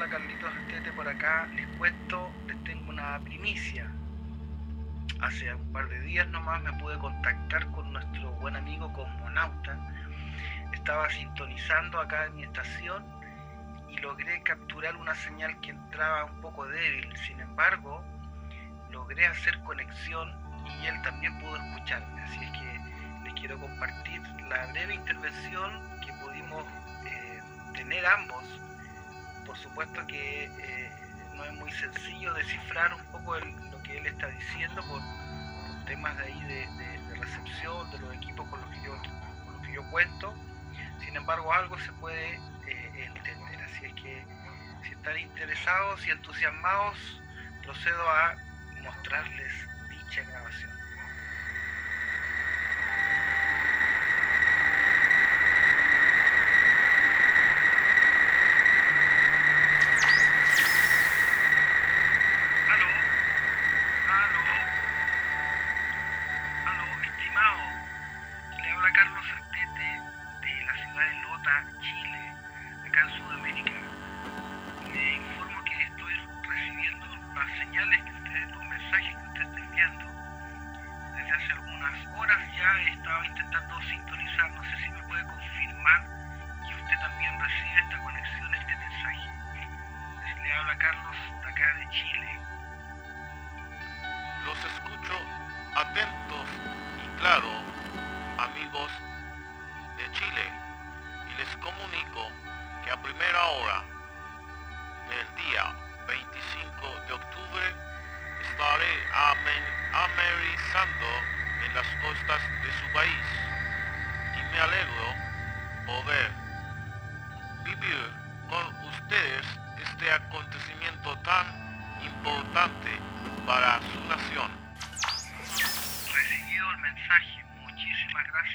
hola Carlitos Astete por acá. Les cuento, les tengo una primicia. Hace un par de días nomás me pude contactar con nuestro buen amigo Cosmonauta. Estaba sintonizando acá en mi estación y logré capturar una señal que entraba un poco débil. Sin embargo, logré hacer conexión y él también pudo escucharme. Así es que les quiero compartir la breve intervención que pudimos eh, tener ambos por supuesto que eh, no es muy sencillo descifrar un poco lo que él está diciendo por, temas de ahí de, recepción, de los equipos con los que yo, con los que yo cuento. Sin embargo, algo se puede eh, entender. Así es que si están interesados y entusiasmados, procedo a mostrarles dicha grabación.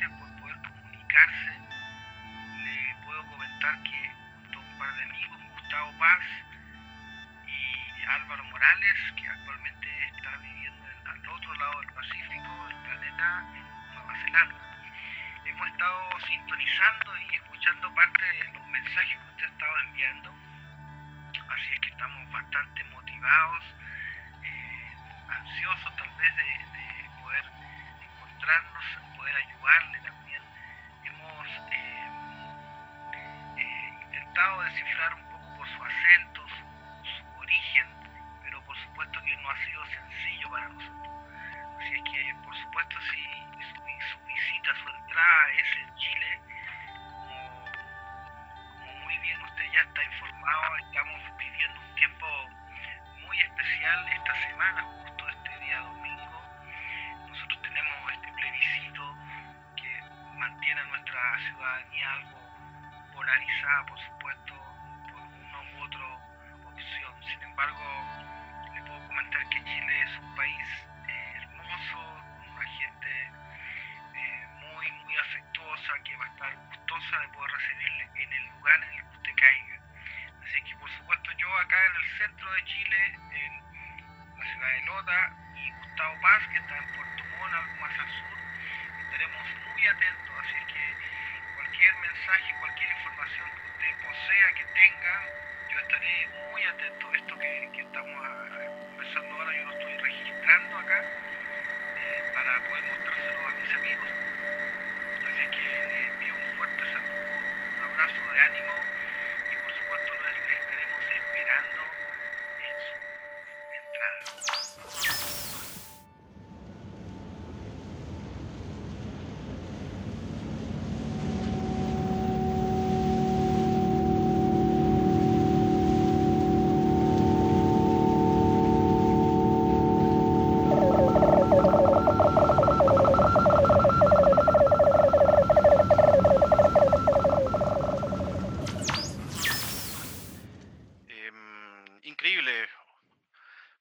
Gracias por poder increíble.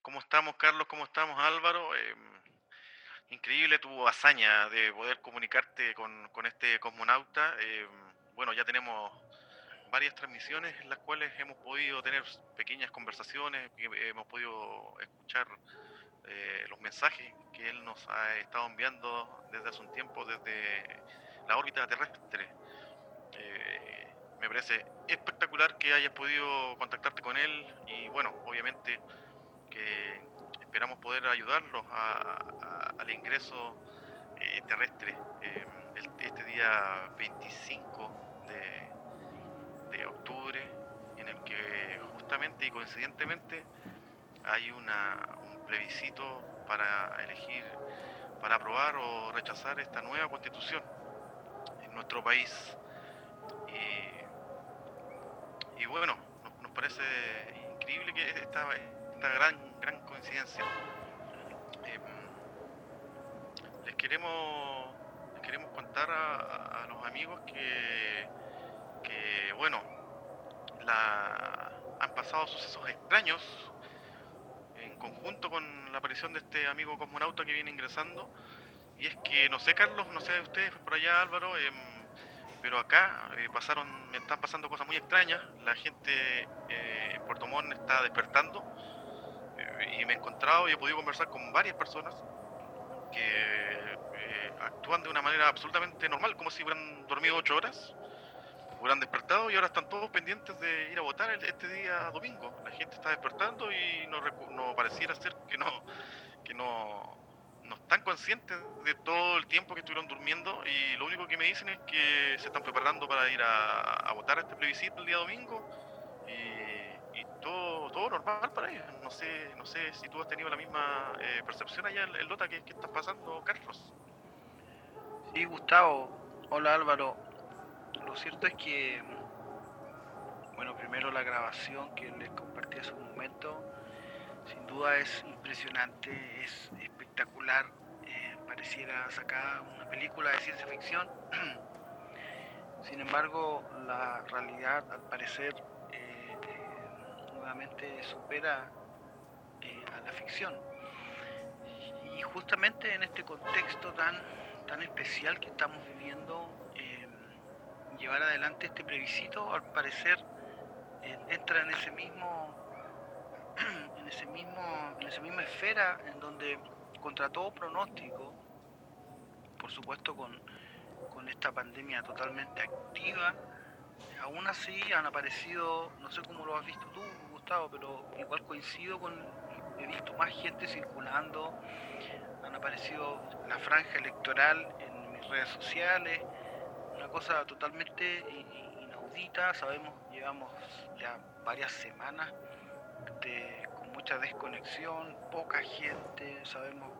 ¿Cómo estamos, Carlos? ¿Cómo estamos, Álvaro? Em, increíble tu hazaña de poder comunicarte con, con este cosmonauta. Em, bueno, ya tenemos varias transmisiones en las cuales hemos podido tener pequeñas conversaciones, hemos podido escuchar eh, los mensajes que él nos ha estado enviando desde hace un tiempo, desde la órbita terrestre. Eh, me parece espectacular que hayas podido contactarte con él y bueno, obviamente que esperamos poder ayudarlos al ingreso eh, terrestre eh, este día 25 de, de octubre en el que justamente y coincidentemente hay un plebiscito para elegir, para aprobar o rechazar esta nueva constitución en nuestro país. Y, bueno, nos, parece increíble que esta, esta gran, gran coincidencia. Em, les queremos les queremos contar a, los amigos que, que bueno, la, han pasado sucesos extraños en conjunto con la aparición de este amigo cosmonauta que viene ingresando. Y es que, no sé, Carlos, no sé ustedes por allá, Álvaro, em, pero acá eh, pasaron, me están pasando cosas muy extrañas. La gente eh, en Puerto Montt está despertando eh, y me he encontrado y he podido conversar con varias personas que actúan de una manera absolutamente normal, como si hubieran dormido ocho horas hubieran despertado y ahora están todos pendientes de ir a votar este día domingo. La gente está despertando y no, no pareciera ser que no, que no, no están conscientes de todo el tiempo que estuvieron durmiendo y lo único que me dicen es que se están preparando para ir a, votar a este plebiscito el día domingo y, todo, todo normal para ellos. No sé, no sé si tú has tenido la misma eh, percepción allá en, Lota que, que está pasando, Carlos. Sí, Gustavo. Hola Álvaro. Lo cierto es que, bueno, primero la grabación que les compartí hace un momento, sin duda es impresionante, es espectacular, eh, pareciera sacada una película de ciencia ficción. Sin embargo, la realidad al parecer eh, eh, nuevamente supera a la ficción. Y justamente en este contexto tan, tan especial que estamos viviendo, llevar adelante este plebiscito, al parecer eh, entra en ese mismo, en ese mismo, en esa misma esfera en donde contra todo pronóstico, por supuesto con, con esta pandemia totalmente activa, aún así han aparecido, no sé cómo lo has visto tú, Gustavo, pero igual coincido con, he visto más gente circulando, han aparecido la franja electoral en mis redes sociales, cosa totalmente inaudita, sabemos, llevamos ya varias semanas con mucha desconexión, poca gente, sabemos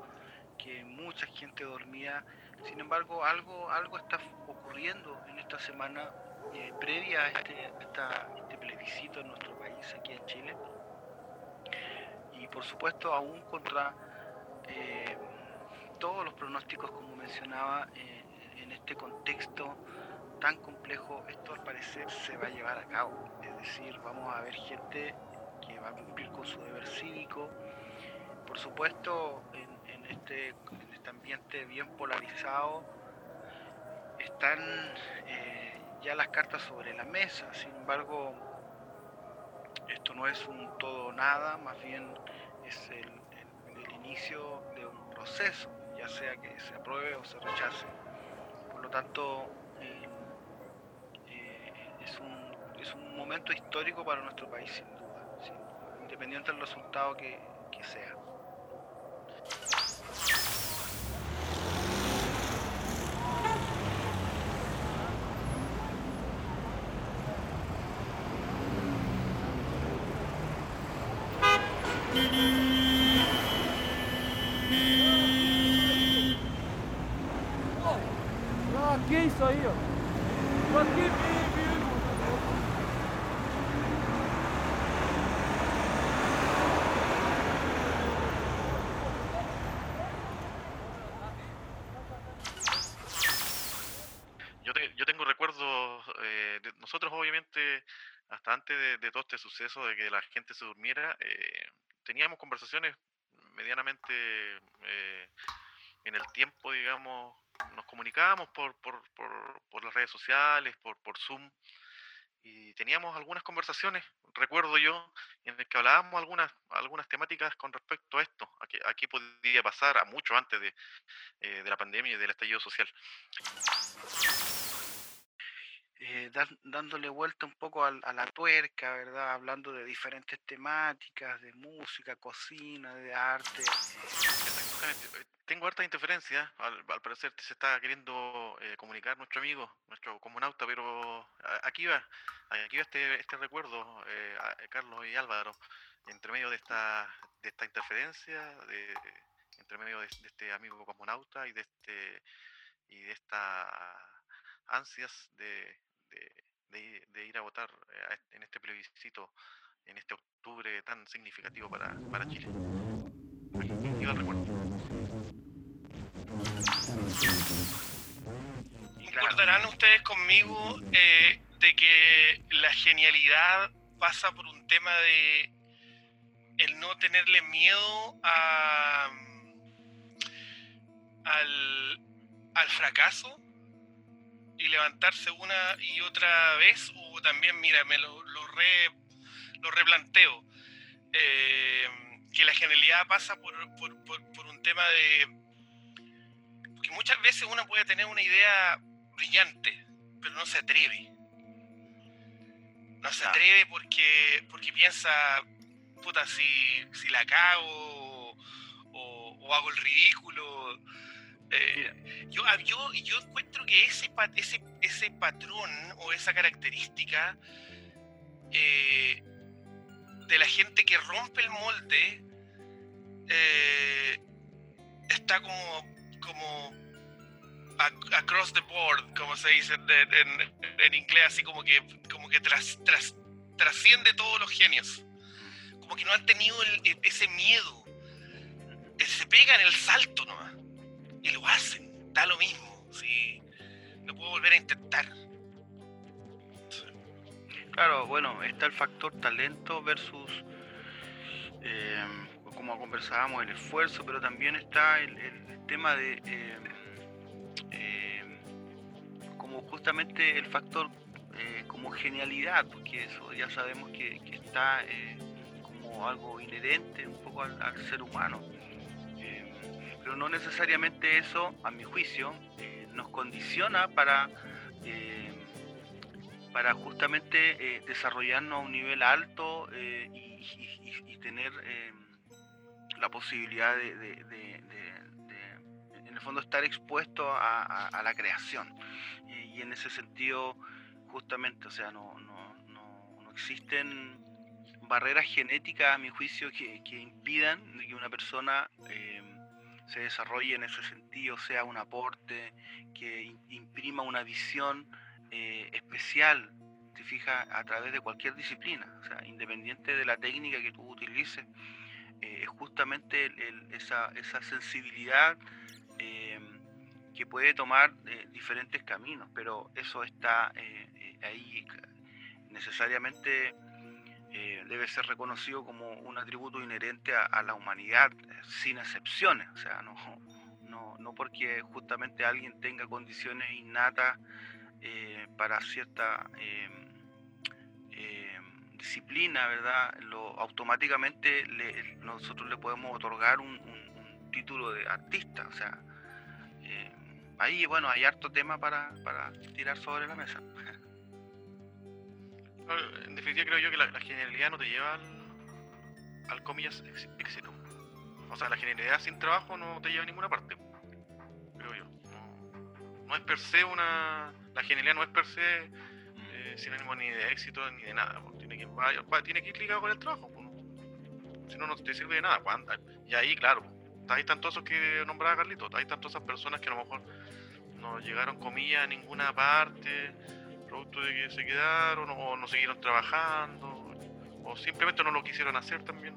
que mucha gente dormía, sin embargo algo, algo está ocurriendo en esta semana eh, previa a este, este plebiscito en nuestro país, aquí en Chile, y por supuesto aún contra eh, todos los pronósticos, como mencionaba, eh, en este contexto tan complejo, esto al parecer se va a llevar a cabo. Es decir, vamos a ver gente a cumplir con su deber cívico. Por supuesto, en, este, este, ambiente bien polarizado, están eh, ya las cartas sobre la mesa. Sin embargo, esto no es un todo nada, más bien es el, inicio de un proceso, ya sea que se apruebe o se rechace. Por lo tanto, es un, es un momento histórico para nuestro país, sin duda, independiente del resultado que, que sea. Hasta antes de, todo este suceso de que la gente se durmiera, eh, teníamos conversaciones medianamente eh, en el tiempo, digamos, nos comunicábamos por, por, por, las redes sociales, por, por Zoom, y teníamos algunas conversaciones, recuerdo yo, en el que hablábamos algunas, algunas temáticas con respecto a esto, a qué, a qué podía pasar a mucho antes de, eh, de la pandemia y del estallido social. Eh, dándole vuelta un poco a, la tuerca, ¿verdad? Hablando de diferentes temáticas, de música, cocina, de arte. Eh, tengo harta interferencia, al, parecer se está queriendo eh, comunicar nuestro amigo, nuestro comunauta, pero aquí va, aquí va este, este recuerdo, Carlos y Álvaro, entre medio de esta, de esta interferencia, de, entre medio de, de este amigo comunauta y de este y de esta ansias de, de, ir a votar eh, en este plebiscito, en este octubre tan significativo para, para Chile. Y recuerdo. Recordarán ustedes conmigo eh, de que la genialidad pasa por un tema de el no tenerle miedo a, al, al fracaso y levantarse una y otra vez, o también, mira, me lo, lo, lo replanteo, eh, que la genialidad pasa por, por, por, un tema de... Porque muchas veces uno puede tener una idea brillante, pero no se atreve. No se atreve porque, porque piensa, puta, si, si la cago o, o hago el ridículo eh, yo, ah, yo, yo encuentro que ese, ese, ese patrón o esa característica eh, de la gente que rompe el molde eh, está como, como across the board, como se dice en, inglés, así como que, como que tras, tras, trasciende todos los genios. Como que no han tenido ese miedo. Se pegan el salto nomás y lo hacen, da lo mismo, sí, lo puedo volver a intentar. Claro, bueno, está el factor talento versus, eh, como conversábamos, el esfuerzo, pero también está el, tema de, eh, eh, como justamente el factor como genialidad, porque eso ya sabemos que, está como algo inherente un poco al ser humano pero no necesariamente eso, a mi juicio, eh, nos condiciona para, eh, para justamente eh, desarrollarnos a un nivel alto y, tener la posibilidad de, en el fondo, estar expuesto a, la creación. Y, en ese sentido, justamente, o sea, no, no, no, existen barreras genéticas, a mi juicio, que, que impidan que una persona se desarrolle en ese sentido, sea un aporte, que imprima una visión eh, especial, te fijas, a través de cualquier disciplina, o sea, independiente de la técnica que tú utilices, eh, es justamente esa, esa, sensibilidad eh, que puede tomar diferentes caminos, pero eso está ahí necesariamente eh, debe ser reconocido como un atributo inherente a, la humanidad, eh, sin excepciones. O sea, no, no, no porque justamente alguien tenga condiciones innatas eh, para cierta disciplina, ¿verdad? Automáticamente nosotros le podemos otorgar un, título de artista. O sea, ahí, bueno, hay harto tema para, para tirar sobre la mesa. En definitiva creo yo que la, genialidad no te lleva al, al comillas éxito. O sea, la genialidad sin trabajo no te lleva a ninguna parte. Creo yo. No, es per se una. La genialidad no es per se eh, sinónimo ni de éxito ni de nada. Tiene, que, tiene que ir ligado con el trabajo. Si no, no te sirve de nada. Y ahí, claro, ahí están todos esos que nombraba Carlito. Ahí están todas esas personas que a lo mejor no llegaron comillas a ninguna parte producto de que se quedaron o no siguieron trabajando o simplemente no lo quisieron hacer también.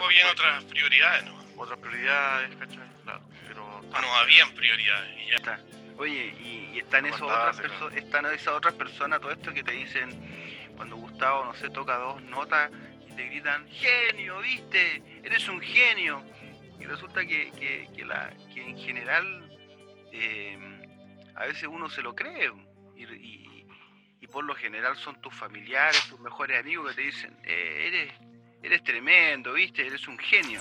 O bien otras prioridades, ¿no? Otras prioridades, ¿cachai? Claro, pero... No habían prioridades y ya. Está. Oye, y, están, esas otras están esas otras personas, todo esto que te dicen cuando Gustavo, no sé, toca dos notas y te gritan, genio, viste, eres un genio. Y resulta que, que, que, la, que en general eh, a veces uno se lo cree y, por lo general son tus familiares, tus mejores amigos que te dicen, eh, eres, eres tremendo, viste, eres un genio.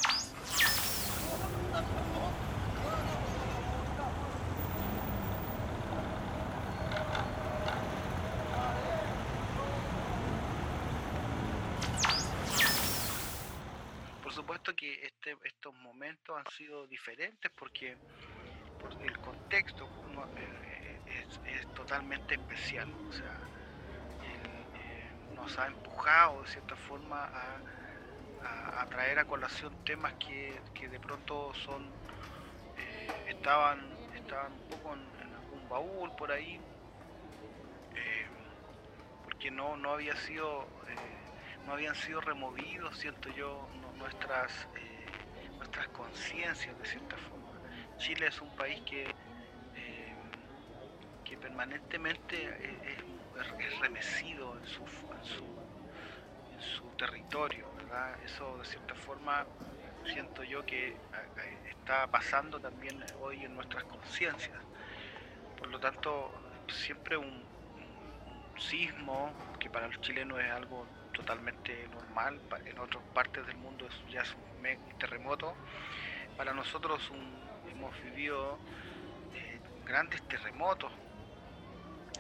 Por supuesto que este, estos momentos han sido diferentes porque el contexto eh, es, totalmente especial. O sea, eh, nos ha empujado de cierta forma a, traer a colación temas que, de pronto son eh, estaban, estaban un poco en, algún baúl por ahí, porque no, no había sido no habían sido removidos, siento yo, nuestras, nuestras conciencias de cierta forma. Chile es un país que, eh, que permanentemente es, remecido en su, en su, territorio, Eso de cierta forma siento yo que está pasando también hoy en nuestras conciencias. Por lo tanto, siempre un, sismo, que para los chilenos es algo totalmente normal, en otras partes del mundo ya es un terremoto, para nosotros un, hemos vivido eh, grandes terremotos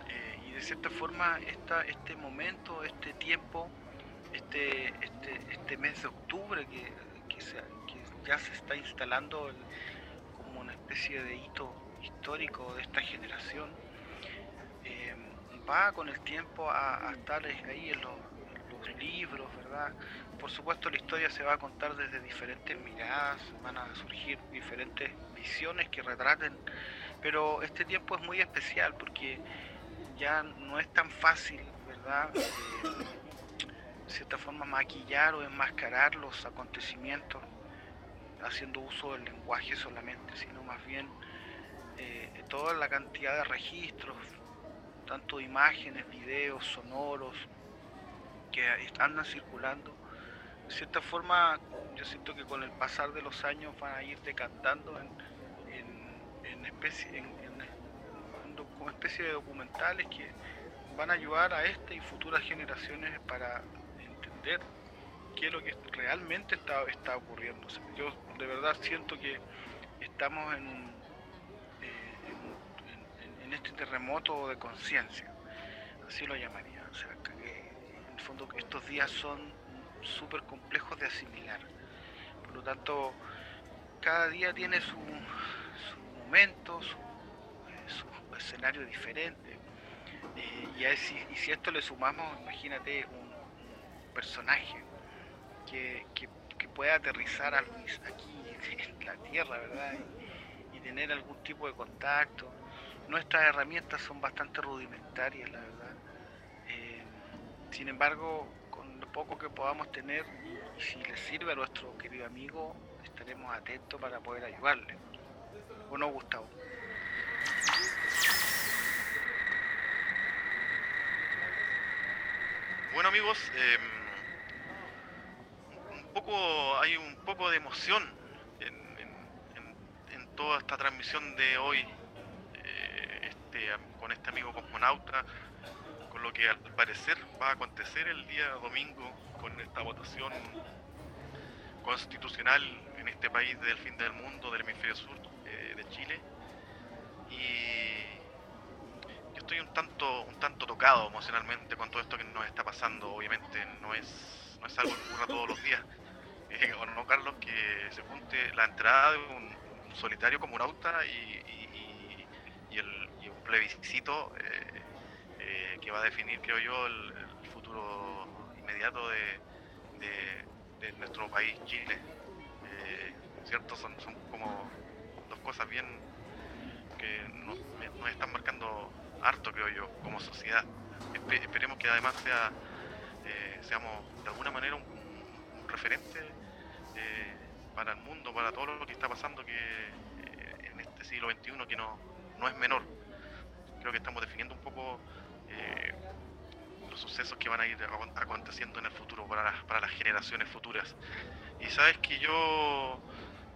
eh, y de cierta forma esta, este momento, este tiempo, este, este, este mes de octubre que, ya se está instalando como una especie de hito histórico de esta generación, eh, va con el tiempo a, estar ahí en los, libros, ¿verdad? Por supuesto la historia se va a contar desde diferentes miradas, van a surgir diferentes visiones que retraten, pero este tiempo es muy especial porque ya no es tan fácil, ¿verdad? Eh, de cierta forma maquillar o enmascarar los acontecimientos haciendo uso del lenguaje solamente, sino más bien eh, toda la cantidad de registros, tanto imágenes, videos, sonoros, que andan circulando. De cierta forma, yo siento que con el pasar de los años van a ir decantando en, en, especie, en, como especie de documentales que van a ayudar a esta y futuras generaciones para entender qué es lo que realmente está, está ocurriendo. yo de verdad siento que estamos en, eh, en, en este terremoto de conciencia, así lo llamaría. O sea, en el fondo estos días son súper complejos de asimilar. Por lo tanto, cada día tiene su, momento, su, su, escenario diferente. Eh, y, si, esto le sumamos, imagínate un, personaje que, que, pueda aterrizar aquí en la Tierra, ¿verdad? Y, tener algún tipo de contacto. Nuestras herramientas son bastante rudimentarias, la verdad. Eh, sin embargo, poco que podamos tener, si le sirve a nuestro querido amigo, estaremos atentos para poder ayudarle. ¿O no, Gustavo? Bueno amigos, em, un poco hay un poco de emoción en, toda esta transmisión de hoy eh, este, con este amigo cosmonauta lo que al parecer va a acontecer el día domingo con esta votación constitucional en este país del fin del mundo, del hemisferio sur eh, de Chile. Y yo estoy un tanto, un tanto tocado emocionalmente con todo esto que nos está pasando. Obviamente no es, no es algo que ocurra todos los días. Eh, o no, Carlos, que se junte la entrada de un, solitario como un auta y, y, el, un plebiscito. Eh, que va a definir, creo yo, el, futuro inmediato de, nuestro país, Chile. Eh, son como dos cosas bien que nos, están marcando harto, creo yo, como sociedad. esperemos que además sea, eh, seamos de alguna manera un, referente eh, para el mundo, para todo lo que está pasando que en este siglo XXI que no, no es menor. Creo que estamos definiendo un poco eh, los sucesos que van a ir aconteciendo en el futuro para las, generaciones futuras. Y sabes que yo,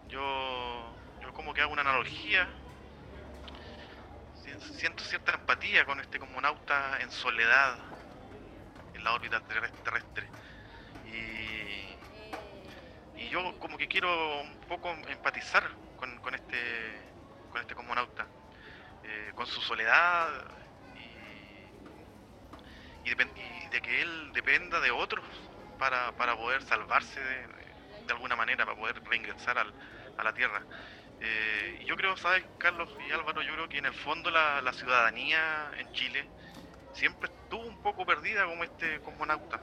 yo, yo como que hago una analogía, siento cierta empatía con este cosmonauta en soledad en la órbita terrestre. Y, y yo como que quiero un poco empatizar con, con este, con este cosmonauta, eh, con su soledad y, de que él dependa de otros para, poder salvarse de alguna manera para poder reingresar al, a la tierra. Eh, yo creo, ¿sabes, Carlos y Álvaro? Yo creo que en el fondo la, la ciudadanía en Chile siempre estuvo un poco perdida como este cosmonauta.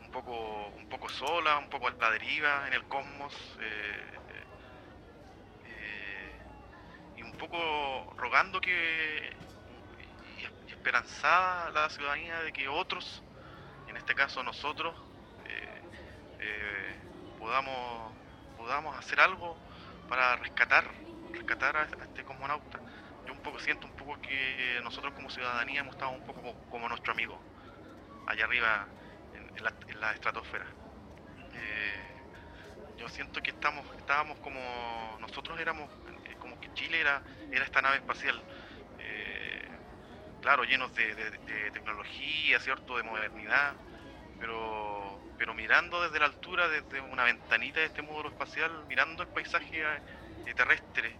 Un poco, un poco sola, un poco a la deriva en el cosmos. Eh, eh, y un poco rogando que esperanzada la ciudadanía de que otros, en este caso nosotros, podamos, podamos hacer algo para rescatar, rescatar a, este cosmonauta. Yo un poco siento un poco que nosotros como ciudadanía hemos estado un poco como, nuestro amigo, allá arriba en, la, estratosfera. Eh, yo siento que estamos, estábamos como nosotros éramos, eh, como que Chile era, era esta nave espacial. Claro, llenos de, de, tecnología, cierto, de modernidad, pero, pero mirando desde la altura, desde una ventanita de este módulo espacial, mirando el paisaje eh, terrestre,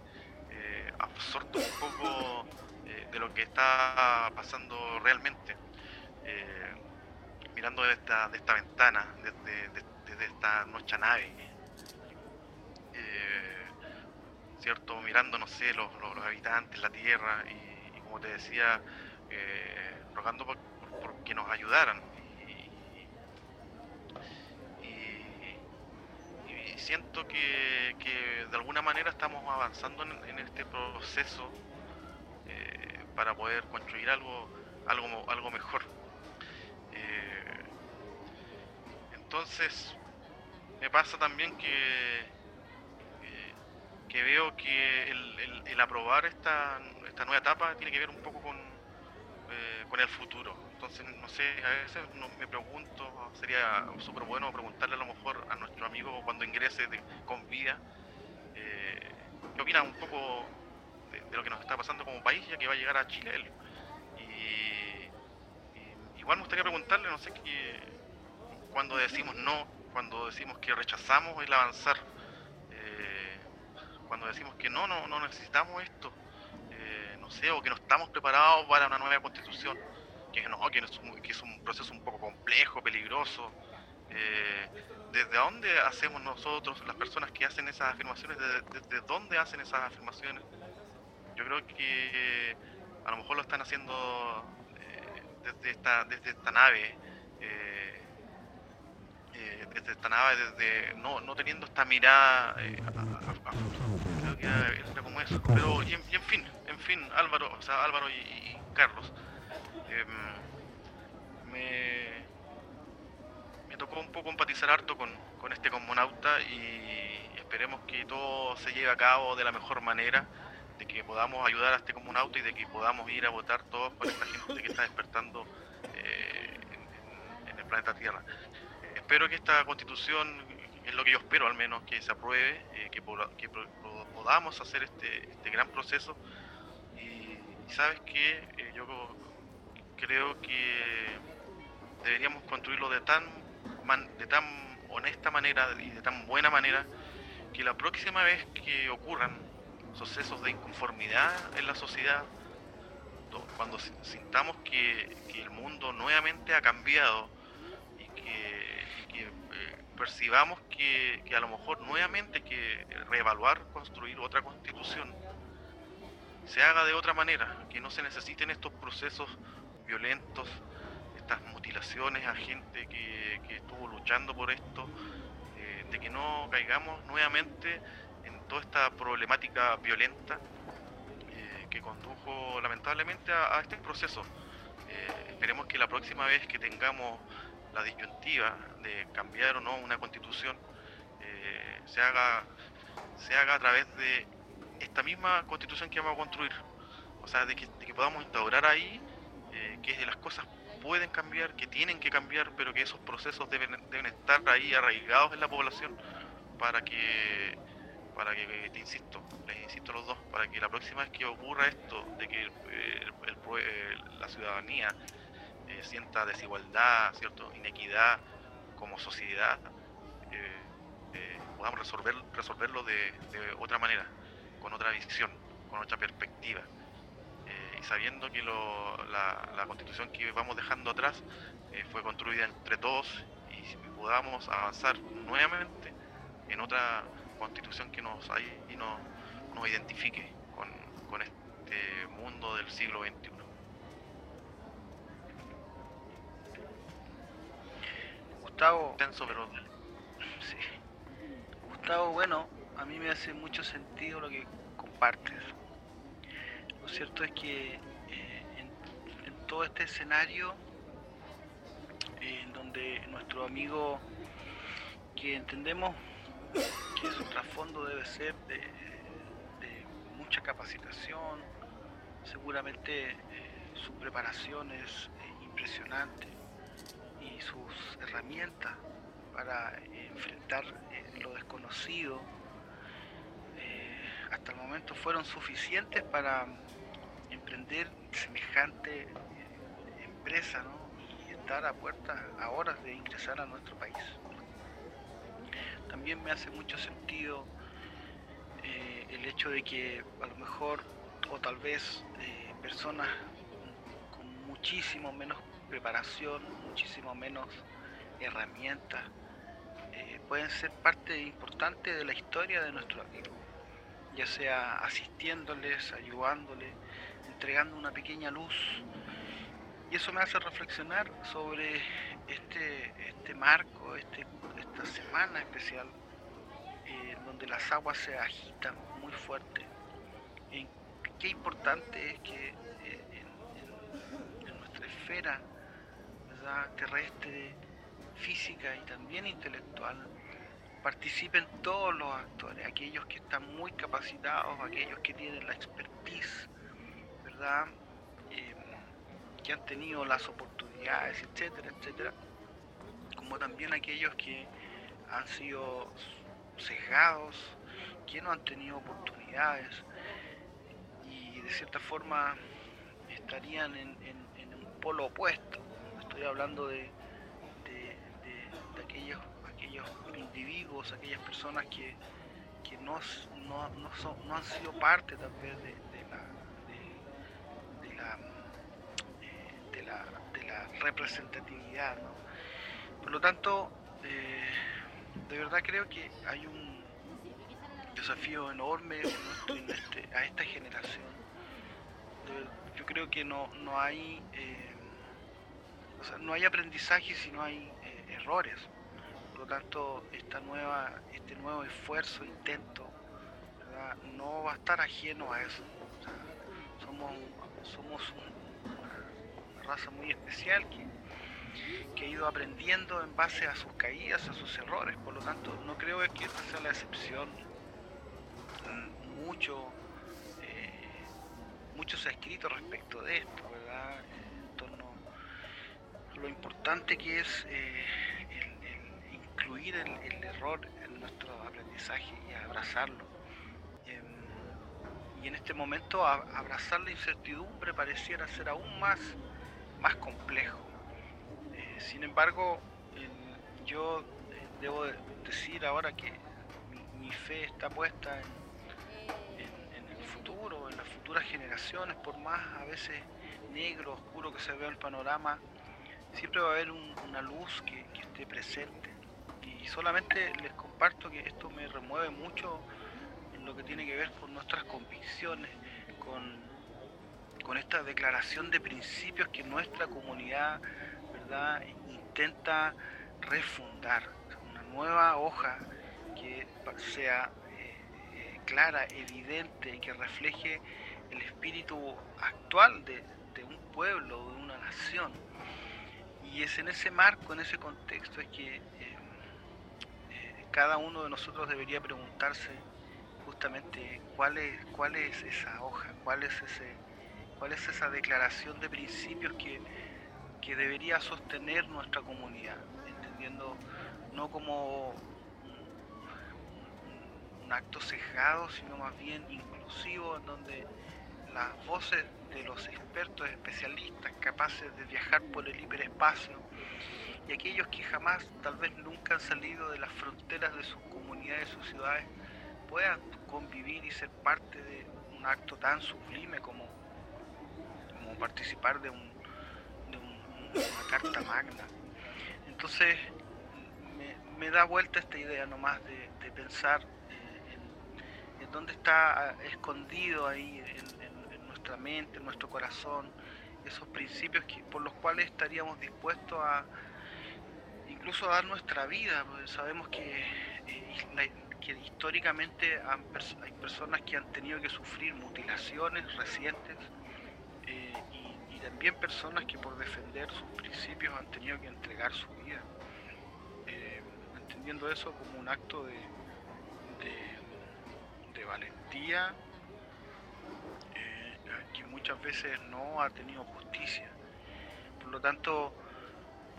eh, absorto un poco eh, de lo que está pasando realmente, mirando desde esta, de esta ventana, desde, esta nuestra nave, ¿cierto? Mirando, no sé, los, habitantes, la tierra, y, como te decía, rogando por que nos ayudaran siento que, de alguna manera estamos avanzando en, este proceso eh, para poder construir algo, algo, algo mejor. Eh, entonces, me pasa también que, eh, que veo que el, aprobar esta, esta nueva etapa tiene que ver un poco con, con el futuro entonces, no sé, a veces me pregunto, sería súper bueno preguntarle a lo mejor a nuestro amigo cuando ingrese con vida, eh, qué opina un poco de, lo que nos está pasando como país, ya que va a llegar a Chile él. Y, igual me gustaría preguntarle, no sé, qué, cuando decimos no, cuando decimos que rechazamos el avanzar, eh, cuando decimos que no, no, no necesitamos esto, no o que no estamos preparados para una nueva constitución que no, que es, un, proceso un poco complejo, peligroso. Eh, ¿Desde dónde hacemos nosotros, las personas que hacen esas afirmaciones, desde, dónde hacen esas afirmaciones? Yo creo que a lo mejor lo están haciendo eh, desde, esta, desde esta nave, eh, desde esta nave, desde no, no teniendo esta mirada como eso. Pero, y en, fin, en fin, Álvaro, o sea, Álvaro y Carlos, Em, me, me tocó un poco empatizar harto con, este cosmonauta y esperemos que todo se lleve a cabo de la mejor manera, de que podamos ayudar a este cosmonauta y de que podamos ir a votar todos por esta gente que está despertando eh, en, el planeta Tierra. Espero que esta constitución, es lo que yo espero al menos, que se apruebe, eh, que, podamos hacer este, este gran proceso. Y, sabes que eh, yo creo que deberíamos construirlo de tan, de tan honesta manera y de tan buena manera que la próxima vez que ocurran sucesos de inconformidad en la sociedad, cuando sintamos que, el mundo nuevamente ha cambiado que, percibamos que, que, a lo mejor nuevamente que reevaluar, construir otra constitución, se haga de otra manera, que no se necesiten estos procesos violentos, estas mutilaciones a gente que, estuvo luchando por esto, eh, de que no caigamos nuevamente en toda esta problemática violenta eh, que condujo lamentablemente a, este proceso. Eh, esperemos que la próxima vez que tengamos la disyuntiva de cambiar o no una constitución, se, haga, se haga a través de esta misma constitución que vamos a construir. O sea, de que, podamos instaurar ahí eh, que las cosas pueden cambiar, que tienen que cambiar, pero que esos procesos deben, deben estar ahí arraigados en la población para que, para que, te insisto, les insisto a los dos, para que la próxima vez que ocurra esto, de que la ciudadanía eh, sienta desigualdad, ¿cierto? inequidad como sociedad, eh, podamos resolver, resolverlo de, otra manera, con otra visión, con otra perspectiva y sabiendo que la, constitución que vamos dejando atrás eh, fue construida entre todos y, podamos avanzar nuevamente en otra constitución que nos, y nos, nos identifique con este mundo del siglo XXI. Gustavo. Tenso, pero Sí. Gustavo, bueno, a mí me hace mucho sentido lo que compartes. Lo cierto es que eh, en, todo este escenario, eh, en donde nuestro amigo, que entendemos que su trasfondo debe ser de, de mucha capacitación, seguramente eh, su preparación es eh, impresionante y sus herramientas para enfrentar eh, lo desconocido eh, hasta el momento fueron suficientes para emprender semejante eh, empresa y estar a puertas a horas de ingresar a nuestro país. También me hace mucho sentido el hecho de que a lo mejor o tal vez personas con muchísimo menos preparación, muchísimo menos herramientas, eh, pueden ser parte importante de la historia de nuestro amigo, ya sea asistiéndoles, ayudándoles, entregando una pequeña luz. Y eso me hace reflexionar sobre este, este marco, este, esta semana especial, eh, donde las aguas se agitan muy fuerte. En qué importante es que eh, en nuestra esfera terrestre, física y también intelectual, participen todos los actores, aquellos que están muy capacitados, aquellos que tienen la expertise, ¿verdad? Eh, que han tenido las oportunidades, etcétera, etcétera, como también aquellos que han sido sesgados, que no han tenido oportunidades y de cierta forma estarían en un polo opuesto. Hablando de, de- aquellos, aquellos individuos, aquellas personas que, que no, no, no son, no han sido parte tal vez de, la, de, la, eh, de la, de la representatividad. ¿no? Por lo tanto, eh, de verdad creo que hay un desafío enorme este- a esta generación. Yo creo que no, no hay eh, no hay aprendizaje si no hay eh, errores. Por lo tanto, esta nueva, este nuevo esfuerzo, intento, ¿verdad? no va a estar ajeno a eso. Somos somos un- una, raza muy especial que, ha ido aprendiendo en base a sus caídas, a sus errores. Por lo tanto, no creo que esta sea la excepción. Mucho, eh, mucho se ha escrito respecto de esto, ¿verdad? Lo importante que es eh, incluir el, error en nuestro aprendizaje y abrazarlo. Em, y en este momento abrazar la incertidumbre pareciera ser aún más, más complejo. Eh, sin embargo, yo eh, debo de- decir ahora que mi, fe está puesta en el futuro, en las futuras generaciones, por más a veces negro, oscuro que se vea el panorama, siempre va a haber un- una luz que, esté presente. Y solamente les comparto que esto me remueve mucho en lo que tiene que ver con nuestras convicciones, con, con esta declaración de principios que nuestra comunidad intenta refundar. Una nueva hoja que sea eh, eh, clara, evidente, que refleje el espíritu actual de, de un pueblo, de una nación. Y es en ese marco, en ese contexto, es que eh, eh, cada uno de nosotros debería preguntarse justamente cuál es, cuál es esa hoja, cuál es, ese, cuál es esa declaración de principios que, que debería sostener nuestra comunidad, entendiendo no como un, acto sesgado, sino más bien inclusivo, en donde las voces de los expertos especialistas capaces de viajar por el hiperespacio y aquellos que jamás, tal vez nunca han salido de las fronteras de sus comunidades, sus ciudades, puedan convivir y ser parte de un acto tan sublime como, como participar de, un, de un- una carta magna. Entonces, me da vuelta esta idea nomás de, de pensar eh, en, dónde está escondido ahí en, nuestra mente, en nuestro corazón, esos principios por los cuales estaríamos dispuestos a incluso a dar nuestra vida, sabemos que, eh, que históricamente hay personas que han tenido que sufrir mutilaciones recientes eh, y, también personas que por defender sus principios han tenido que entregar su vida. Entendiendo eso como un acto de, de, valentía eh, muchas veces no ha tenido justicia. Por lo tanto,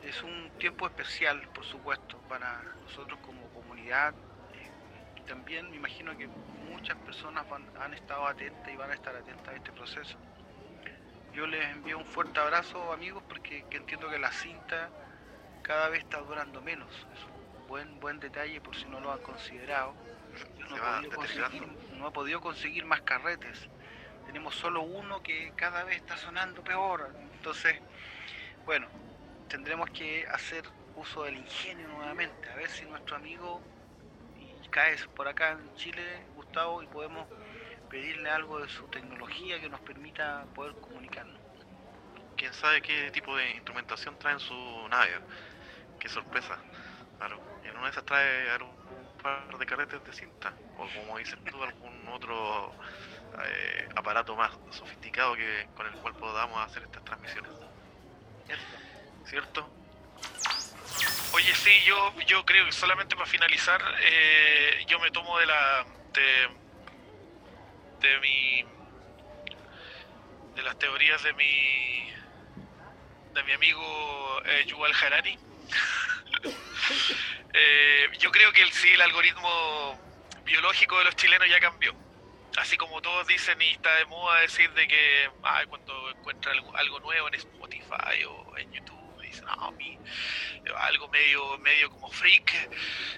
es un tiempo especial, por supuesto, para nosotros como comunidad. Eh, y también me imagino que muchas personas van, han estado atentas y van a estar atentas a este proceso. Yo les envío un fuerte abrazo, amigos, porque entiendo que la cinta cada vez está durando menos. Es buen, buen detalle por si no lo han considerado. no, he podido conseguir, no he podido conseguir más carretes. Tenemos solo uno que cada vez está sonando peor. Entonces, bueno, tendremos que hacer uso del ingenio nuevamente. A ver si nuestro amigo y cae por acá en Chile, Gustavo, y podemos pedirle algo de su tecnología que nos permita poder comunicarnos. Quién sabe qué tipo de instrumentación trae en su nave. Qué sorpresa. Claro en una de esas trae un par de carretes de cinta, o como dices tú, algún otro eh, aparato más sofisticado que con el cual podamos hacer estas transmisiones. ¿Cierto? Oye, sí, yo, yo creo que solamente para finalizar, eh, yo me tomo de la. de, de mi. de las teorías de mi. de mi amigo eh, Yuval Harari. Eh, yo creo que el, sí, el algoritmo biológico de los chilenos ya cambió. Así como todos dicen y está de moda decir de que cuando encuentra algo, nuevo en Spotify o en YouTube, no, mi, algo medio, medio como freak,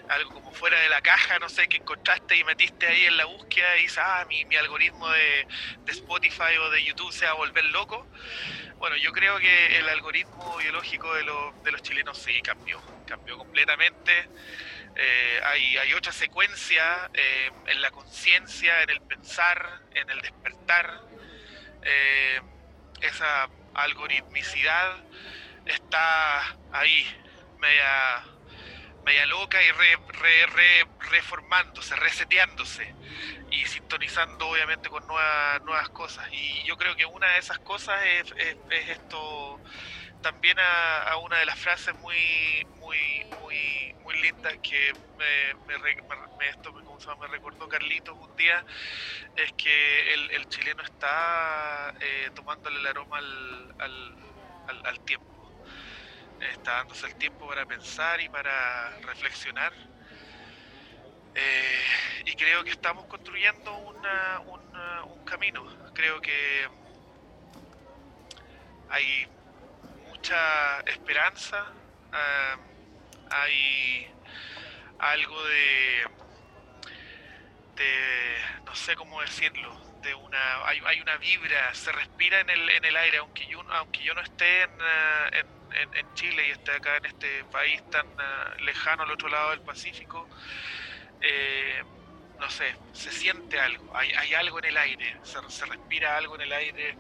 algo como fuera de la caja, no sé, que encontraste y metiste ahí en la búsqueda y ah, mi, mi algoritmo de, de Spotify o de YouTube se va a volver loco. Bueno, yo creo que el algoritmo biológico de, de los chilenos sí cambió cambió completamente. Eh, hay, hay, otra secuencia eh, en la conciencia, en el pensar, en el despertar. Eh, esa algoritmicidad está ahí, media, media loca y re, re, reformándose, reseteándose y sintonizando obviamente con nuevas, cosas. Y yo creo que una de esas cosas es, es esto también a, una de las frases muy muy muy muy lindas que me, me, esto me, recordó Carlitos un día es que el, chileno está eh, tomándole el aroma al, al, al, tiempo está dándose el tiempo para pensar y para reflexionar. Eh, y creo que estamos construyendo una, un camino. Creo que hay mucha esperanza, eh, hay algo de, de, no sé cómo decirlo, de una, hay, hay, una vibra, se respira en el, en el aire, aunque yo, aunque yo no esté en, eh, en, en Chile y esté acá en este país tan uh, lejano al otro lado del Pacífico, eh, no sé, se siente algo, hay, hay algo en el aire, se, se, respira algo en el aire,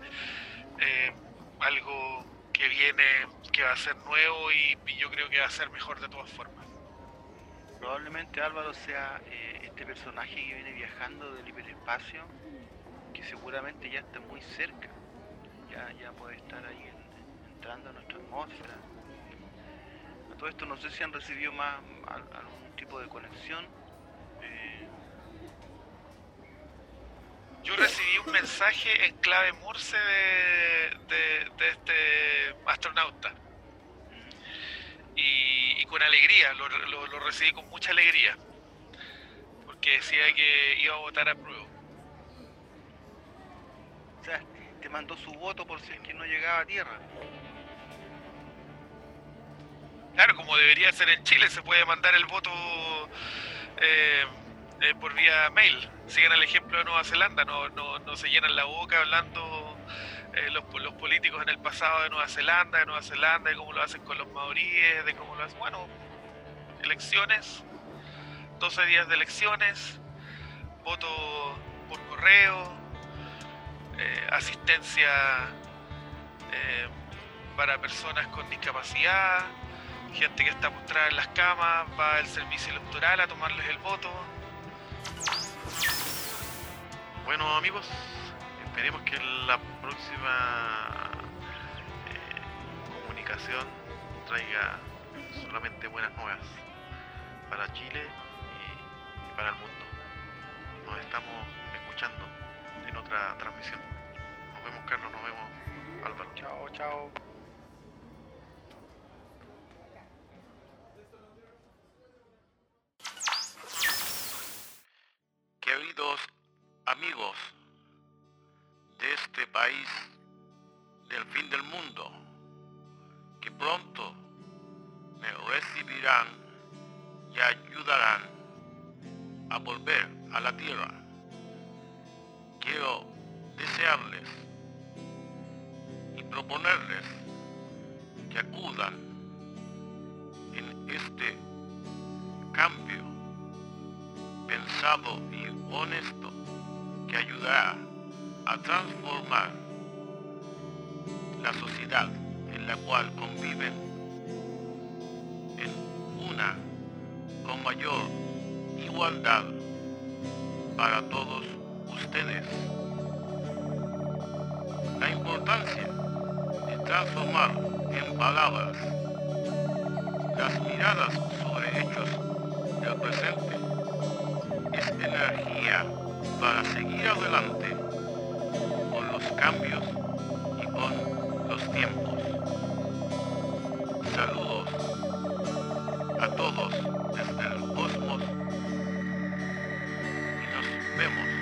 eh, algo que viene, que va a ser nuevo y, yo creo que va a ser mejor de todas formas. Probablemente Álvaro sea eh, este personaje que viene viajando del hiperespacio, que seguramente ya está muy cerca, ya, ya puede estar ahí a nuestra atmósfera. A todo esto no sé si han recibido más algún tipo de conexión. Eh, yo recibí un mensaje en clave Morse de, este astronauta. Y, con alegría, lo, recibí con mucha alegría. Porque decía que iba a votar a prueba. O sea, te mandó su voto por si es que no llegaba a tierra. Claro, como debería ser en Chile, se puede mandar el voto eh, eh, por vía mail. Siguen el ejemplo de Nueva Zelanda, no, se llenan la boca hablando eh, los, los, políticos en el pasado de Nueva Zelanda, de Nueva Zelanda, de cómo lo hacen con los maoríes, de cómo lo hacen. Bueno, elecciones, 12 días de elecciones, voto por correo, asistencia para personas con discapacidad, gente que está postrada en las camas, va al servicio electoral a tomarles el voto. Bueno amigos, esperemos que la próxima eh, comunicación traiga solamente buenas nuevas para Chile y para el mundo. Nos estamos escuchando en otra transmisión. Nos vemos Carlos, nos vemos Álvaro. Chao, chao. Amigos de este país del fin del mundo, que pronto me recibirán y ayudarán a volver a la tierra. Quiero desearles y proponerles que acudan en este cambio pensado y honesto que ayudará a transformar la sociedad en la cual conviven en una con mayor igualdad para todos ustedes. La importancia de transformar en palabras las miradas sobre hechos del presente es energía para seguir adelante con los cambios y con los tiempos. Saludos a todos desde el cosmos y nos vemos.